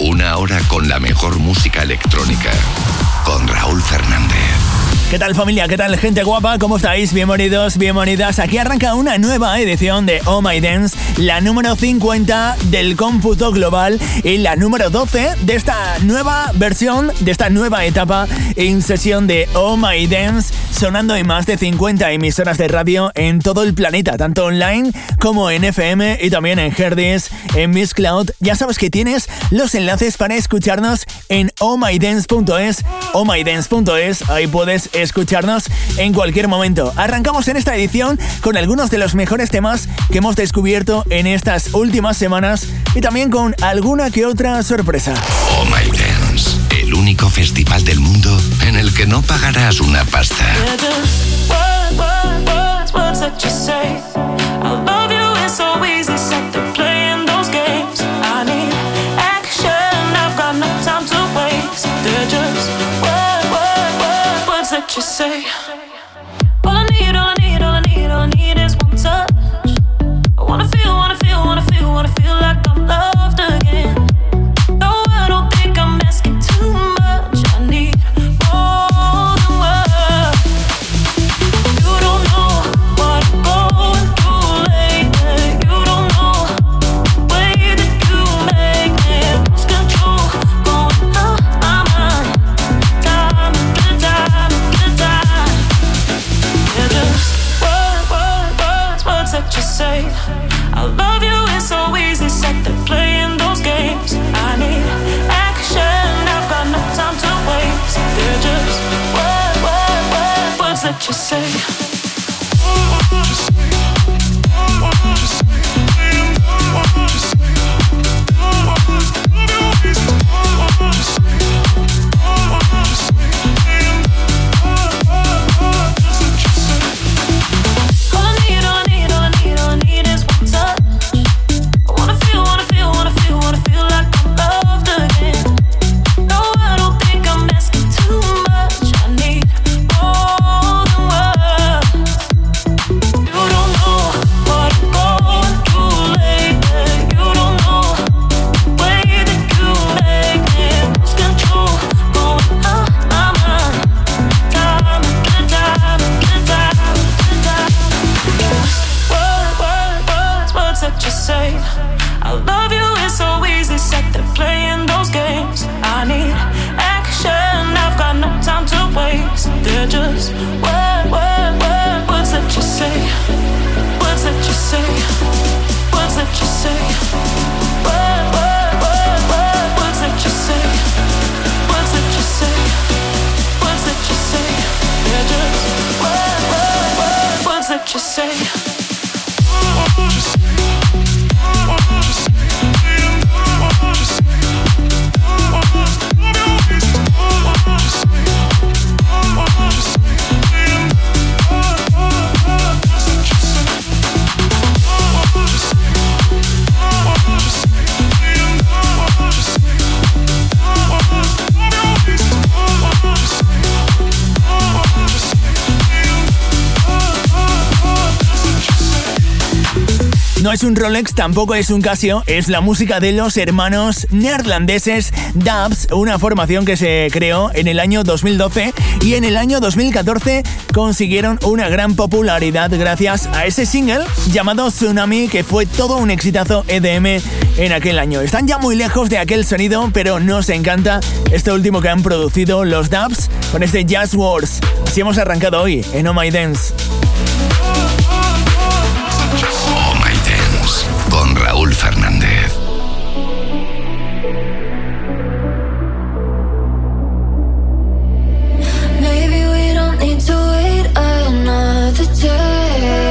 Una hora con la mejor música electrónica. Con Raúl Fernández. ¿Qué tal familia? ¿Qué tal gente guapa? ¿Cómo estáis? Bienvenidos, bienvenidas. Aquí arranca una nueva edición de Oh My Dance, la número 50 del cómputo global y la número 12 de esta nueva versión, de esta nueva etapa en sesión de Oh My Dance, sonando en más de 50 emisoras de radio en todo el planeta, tanto online como en FM y también en Herdis, en Miss Cloud. Ya sabes que tienes los enlaces para escucharnos en ohmydance.es, ohmydance.es, ahí puedes escucharnos en cualquier momento. Arrancamos en esta edición con algunos de los mejores temas que hemos descubierto en estas últimas semanas y también con alguna que otra sorpresa. Oh My Dance, el único festival del mundo en el que no pagarás una pasta. No es un Rolex, tampoco es un Casio, es la música de los hermanos neerlandeses Dubs, una formación que se creó en el año 2012 y en el año 2014 consiguieron una gran popularidad gracias a ese single llamado Tsunami que fue todo un exitazo EDM en aquel año. Están ya muy lejos de aquel sonido, pero nos encanta este último que han producido los Dubs con este Jazz Wars. Así hemos arrancado hoy en Oh My Dance. pretend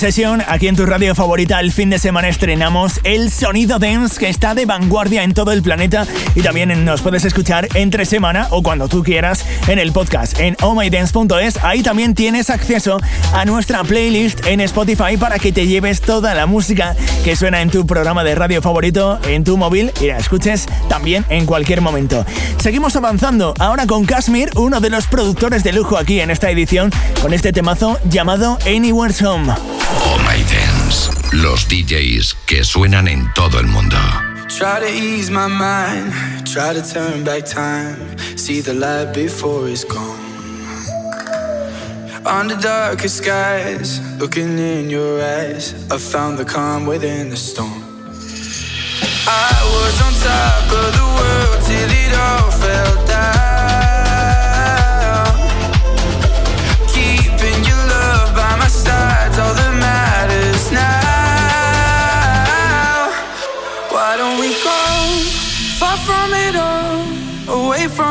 session, aquí en tu radio favorita, el fin de semana estrenamos el sonido dance que está de vanguardia en todo el planeta y también nos puedes escuchar entre semana o cuando tú quieras en el podcast en ohmydance.es. Ahí también tienes acceso a nuestra playlist en Spotify para que te lleves toda la música que suena en tu programa de radio favorito en tu móvil y la escuches también en cualquier momento. Seguimos avanzando ahora con Kashmir, uno de los productores de lujo aquí en esta edición, con este temazo llamado Anywhere's Home. Oh My Dance. Los DJs que suenan en todo el mundo. Try to ease my mind, try to turn back time, see the light before it's gone. Under darkest skies, looking in your eyes, I found the calm within the storm. I was on top of the world till it all fell down.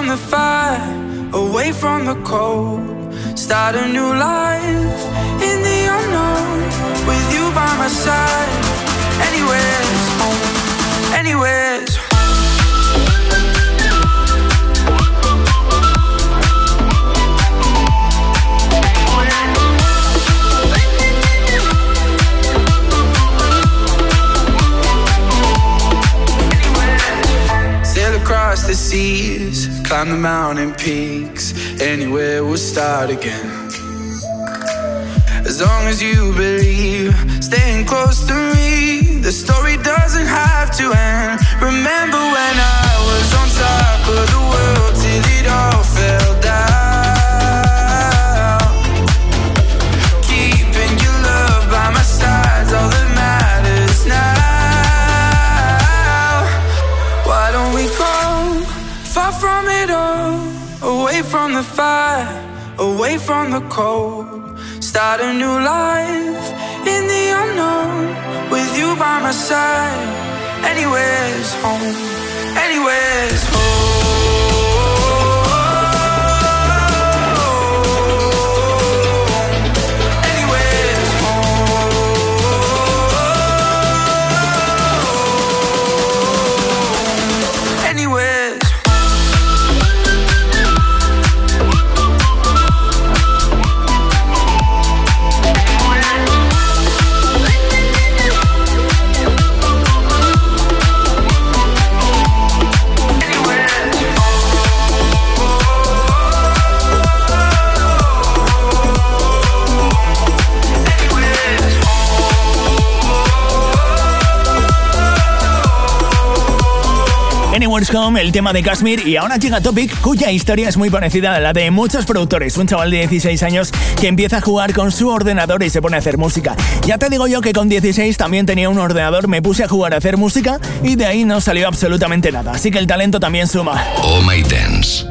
The fire, away from the cold. Start a new life in the unknown with you by my side. Anywhere's home, anywhere's home. across the seas, climb the mountain peaks, anywhere we'll start again. As long as you believe, staying close to me, the story doesn't have to end. Remember when I was on top of the world till it all fell down. From the fire, away from the cold. Start a new life in the unknown with you by my side. Anywhere's home, anywhere's home. El tema de Kashmir y ahora llega Topic, cuya historia es muy parecida a la de muchos productores. Un chaval de 16 años que empieza a jugar con su ordenador y se pone a hacer música. Ya te digo yo que con 16 también tenía un ordenador, me puse a jugar a hacer música y de ahí no salió absolutamente nada. Así que el talento también suma. Oh My Dance.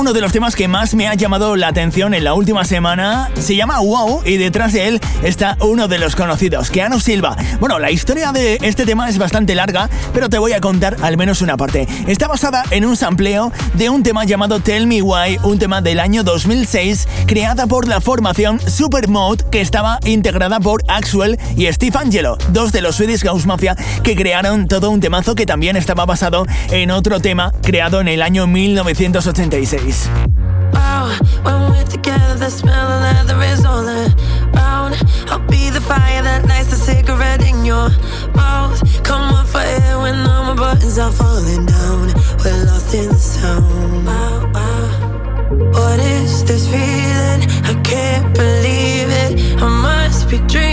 Uno de los temas que más me ha llamado la atención en la última semana. Se llama Wow y detrás de él está uno de los conocidos, Keanu Silva. Bueno, la historia de este tema es bastante larga, pero te voy a contar al menos una parte. Está basada en un sampleo de un tema llamado Tell Me Why, un tema del año 2006 creada por la formación Supermode que estaba integrada por Axwell y Steve Angelo, dos de los Swedish House Mafia que crearon todo un temazo que también estaba basado en otro tema creado en el año 1986. Wow, when we're together, the smell of leather is all around. I'll be the fire that lights the cigarette in your mouth. Come on for air when all my buttons are falling down. We're lost in the sound. Wow, wow. What is this feeling? I can't believe it. I must be dreaming.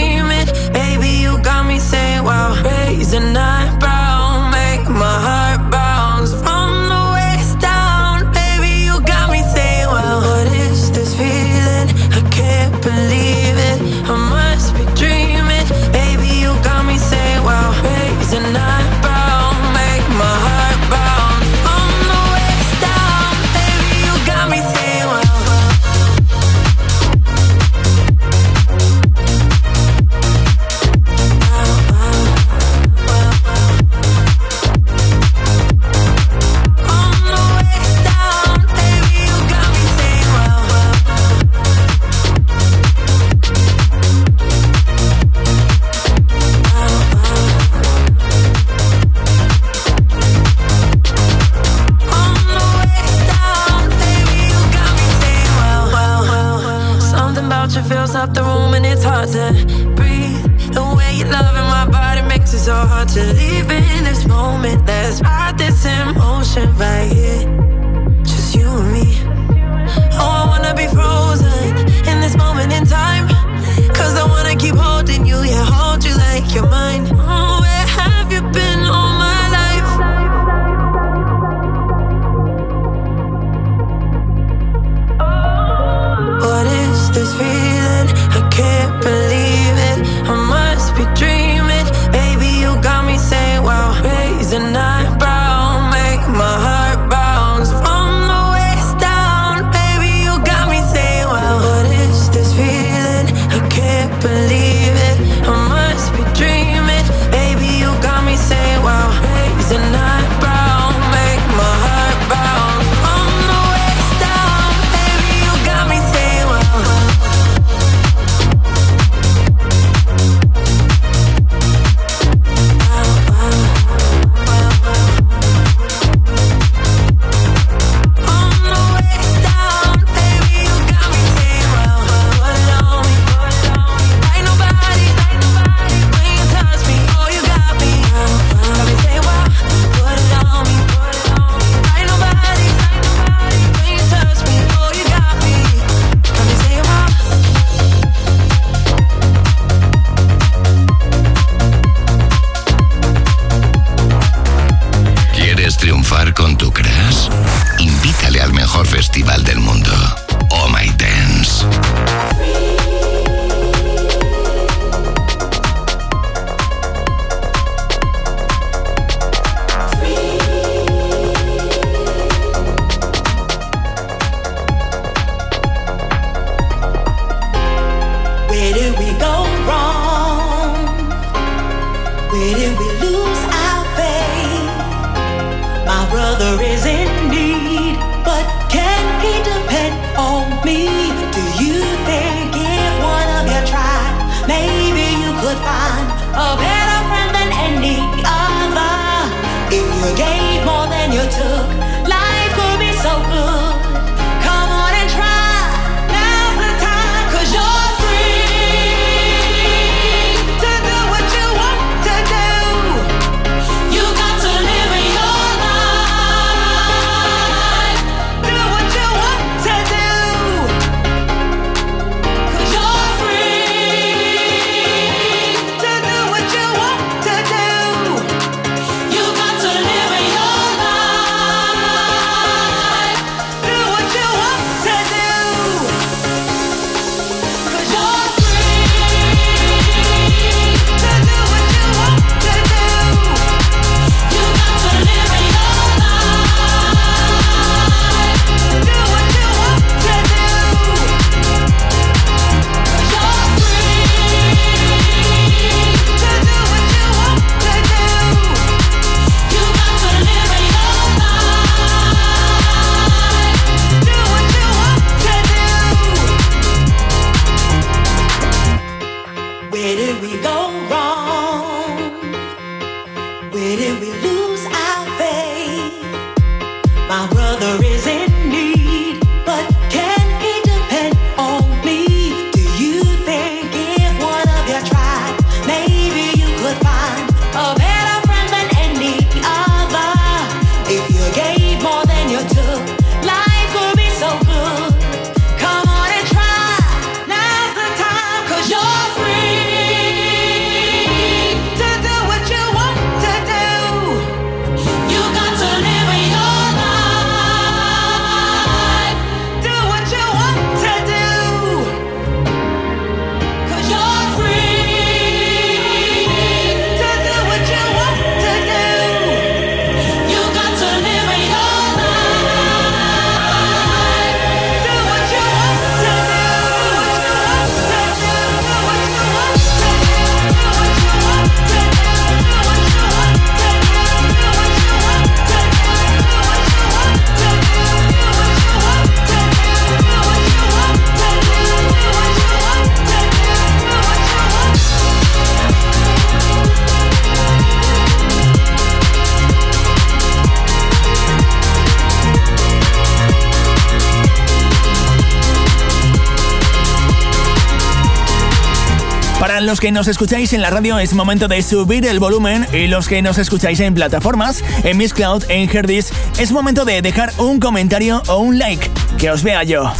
Los que nos escucháis en la radio es momento de subir el volumen y los que nos escucháis en plataformas, en Miss Cloud, en Herdis, es momento de dejar un comentario o un like. Que os vea yo.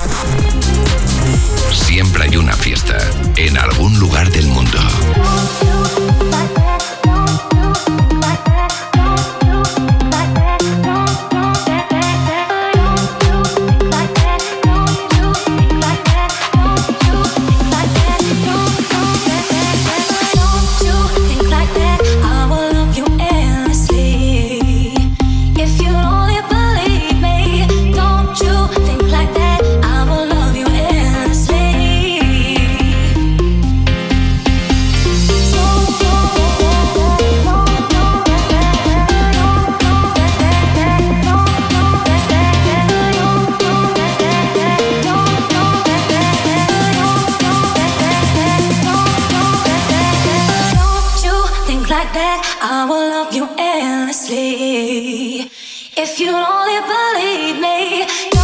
Siempre hay una fiesta en algún lugar del mundo. that I will love you endlessly. If you only believe me.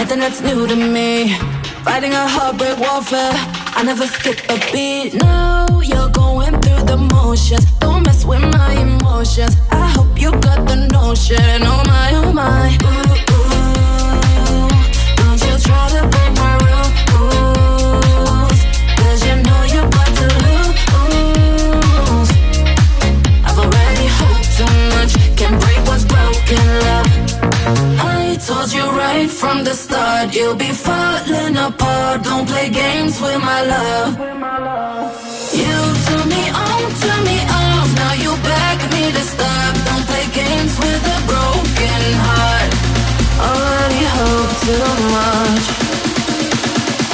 nothing that's new to me. Fighting a heartbreak warfare, I never skip a beat. No, you're going through the motions. Don't mess with my emotions. I hope you got the notion. Oh my, oh my. Ooh, ooh. Don't you try to break my from the start. You'll be falling apart. Don't play games with my love. You turn me on, turn me off. Now you beg me to stop. Don't play games with a broken heart. Already hope too much.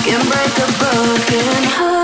Can break a broken heart.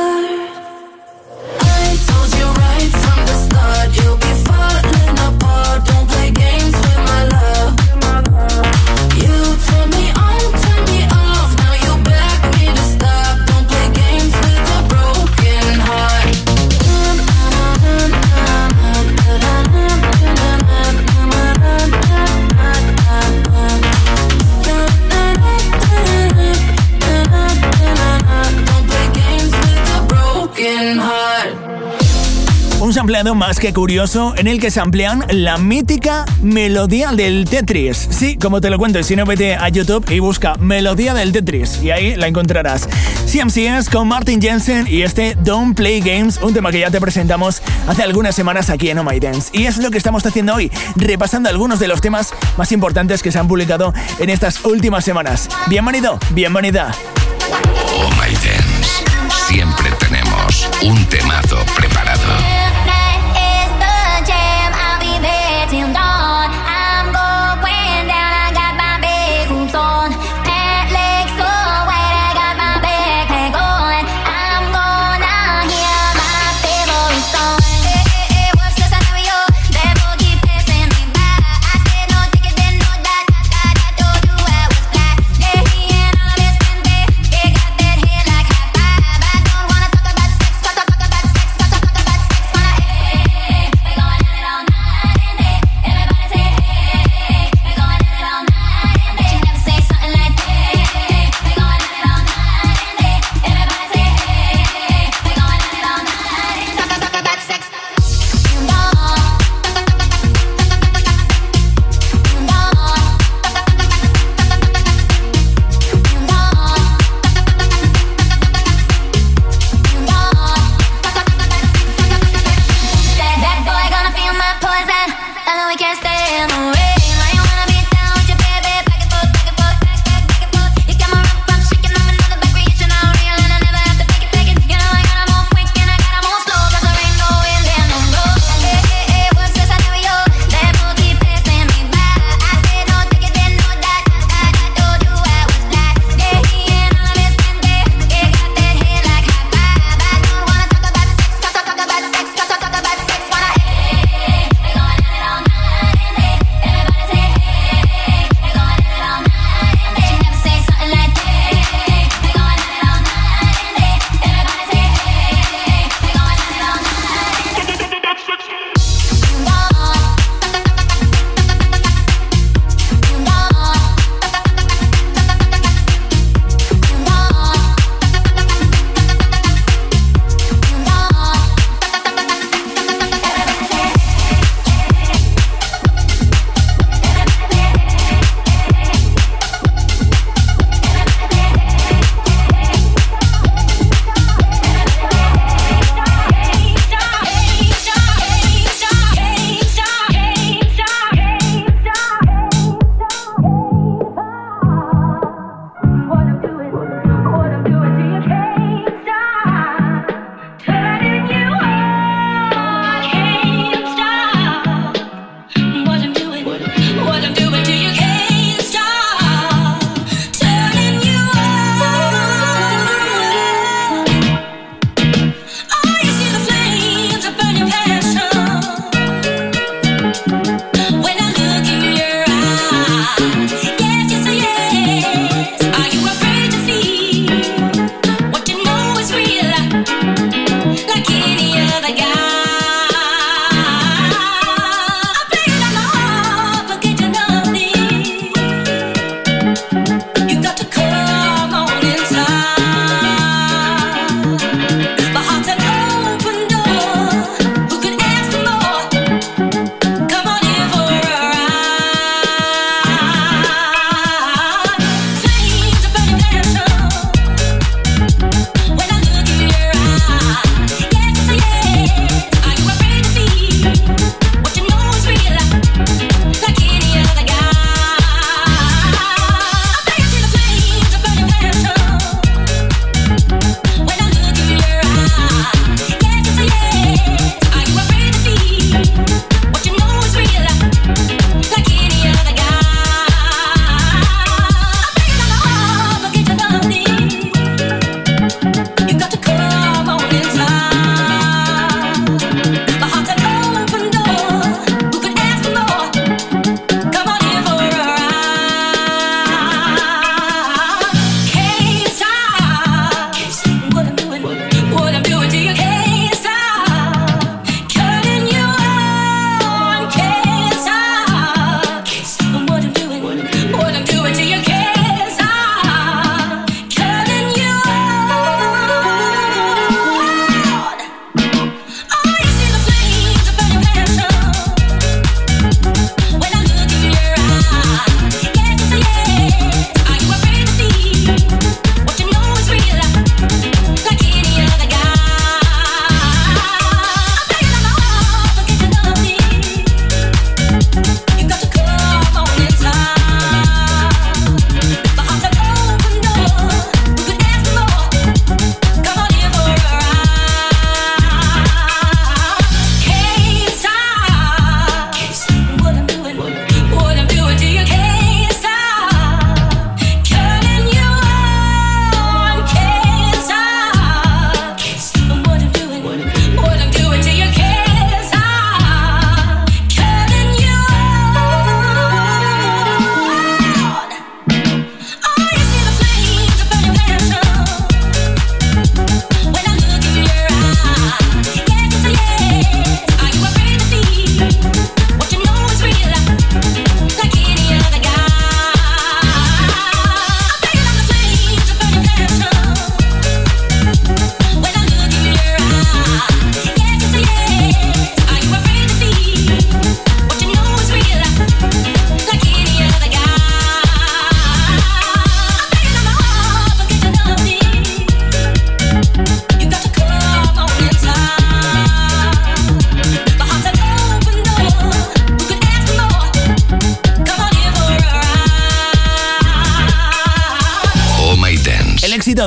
Sampleado más que curioso en el que se amplían la mítica melodía del Tetris. Sí, como te lo cuento, si no vete a YouTube y busca melodía del Tetris y ahí la encontrarás. CMCS con Martin Jensen y este Don't Play Games, un tema que ya te presentamos hace algunas semanas aquí en Oh My Dance. Y es lo que estamos haciendo hoy, repasando algunos de los temas más importantes que se han publicado en estas últimas semanas. Bienvenido, bienvenida. Oh My Dance. Siempre tenemos un temazo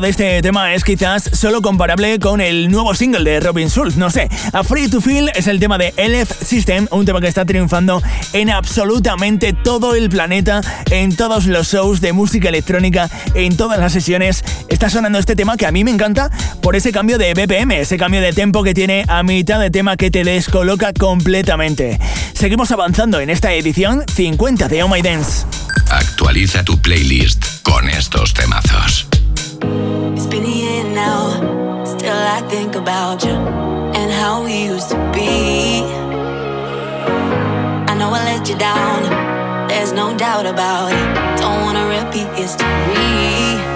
de este tema es quizás solo comparable con el nuevo single de Robin Schulz, no sé. A Free to Feel es el tema de LF System, un tema que está triunfando en absolutamente todo el planeta, en todos los shows de música electrónica, en todas las sesiones. Está sonando este tema que a mí me encanta por ese cambio de BPM, ese cambio de tempo que tiene a mitad de tema que te descoloca completamente. Seguimos avanzando en esta edición 50 de Oh My Dance. Actualiza tu playlist con estos temazos. It's been a year now, still I think about you and how we used to be. I know I let you down, there's no doubt about it. Don't wanna repeat history.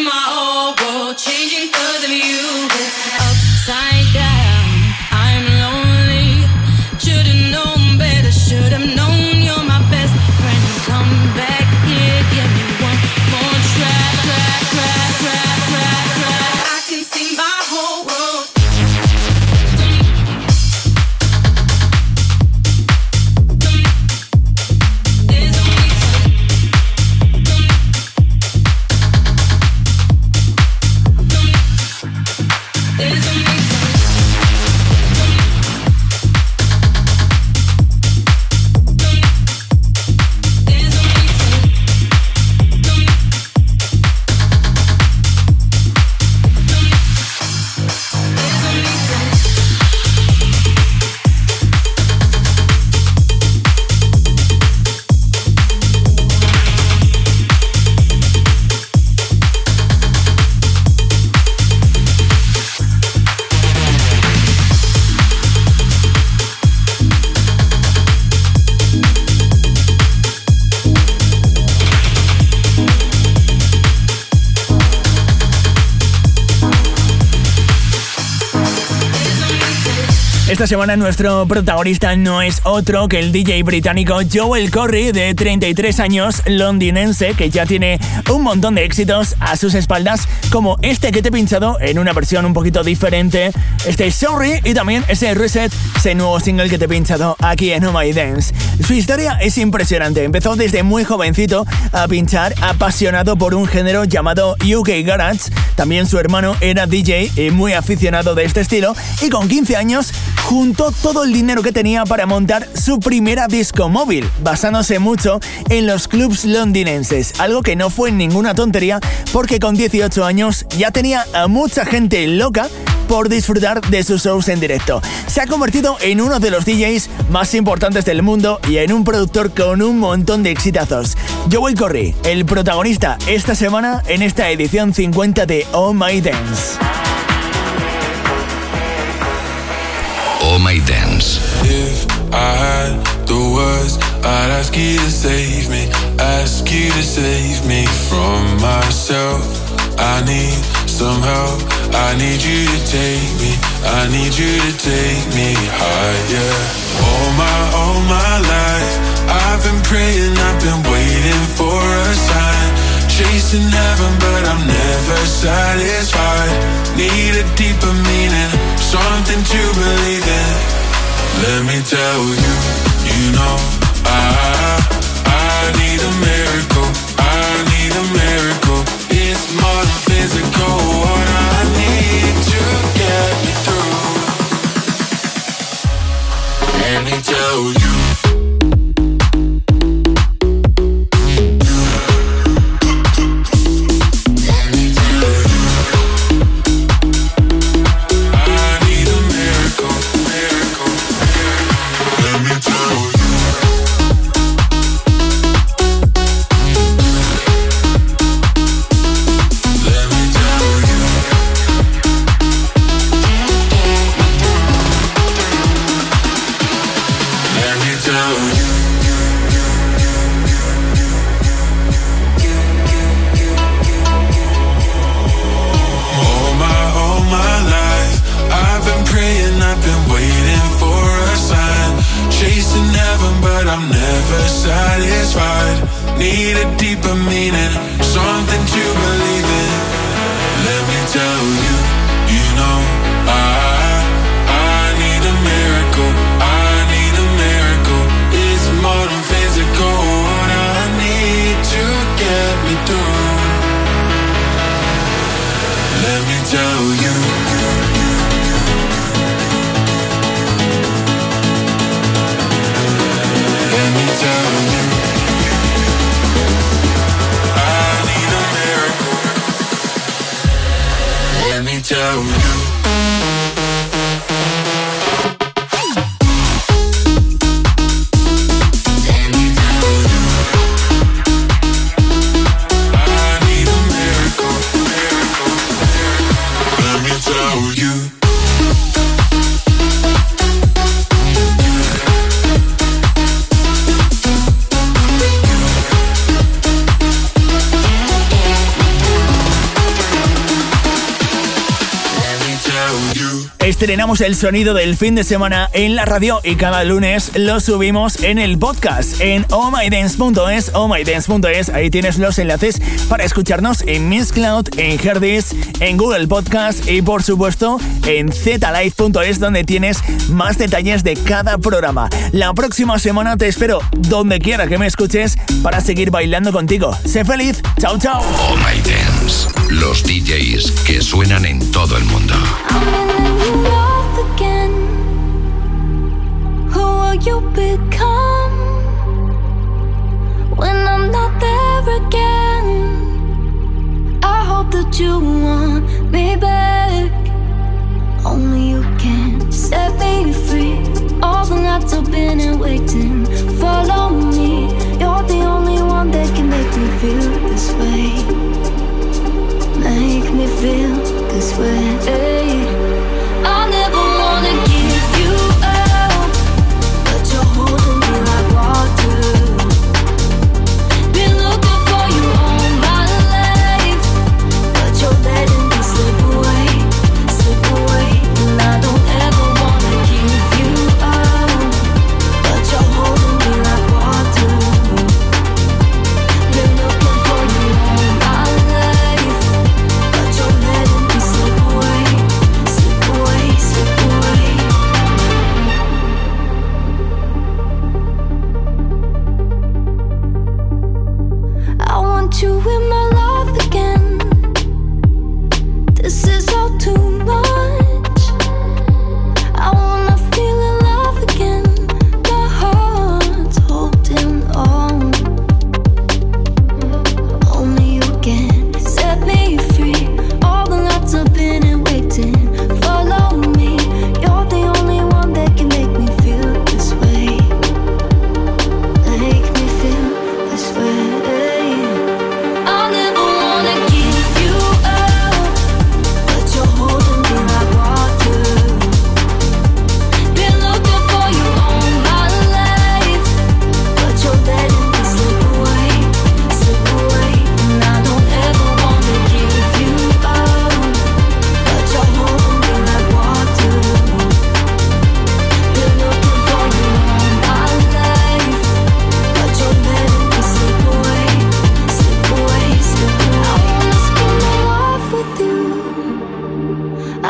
my esta semana nuestro protagonista no es otro que el DJ británico Joel Corry, de 33 años, londinense, que ya tiene un montón de éxitos a sus espaldas, como este que te he pinchado en una versión un poquito diferente, este Sorry y también ese Reset, ese nuevo single que te he pinchado aquí en Oh My Dance. Su historia es impresionante, empezó desde muy jovencito a pinchar, apasionado por un género llamado UK Garage, también su hermano era DJ y muy aficionado de este estilo, y con 15 años juntó todo el dinero que tenía para montar su primera disco móvil, basándose mucho en los clubs londinenses, algo que no fue ninguna tontería porque con 18 años ya tenía a mucha gente loca por disfrutar de sus shows en directo. Se ha convertido en uno de los DJs más importantes del mundo y en un productor con un montón de exitazos. Joel Corry, el protagonista esta semana en esta edición 50 de Oh My Dance. Dance. If I had the words, I'd ask you to save me, ask you to save me from myself. I need some help, I need you to take me, I need you to take me higher. All my, all my life, I've been praying, I've been waiting for a sign. Chasing heaven, but I'm never satisfied. Need a deeper meaning, something to believe in. Let me tell you, you know, I, I need a miracle. Estrenamos el sonido del fin de semana en la radio y cada lunes lo subimos en el podcast en ohmydance.es, ohmydance.es, ahí tienes los enlaces para escucharnos en Miss Cloud, en Herdis, en Google Podcast y por supuesto en zlive.es donde tienes más detalles de cada programa. La próxima semana te espero donde quiera que me escuches para seguir bailando contigo. Sé feliz, chao chao. Los DJs que suenan en todo el mundo. you want me back. Only you can set me free. All the nights I've been waiting. Follow me. You're the only one that can make me feel this way make me feel this way. I'll never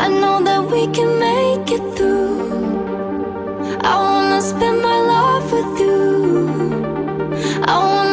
I know that we can make it through. I wanna spend my life with you. I wanna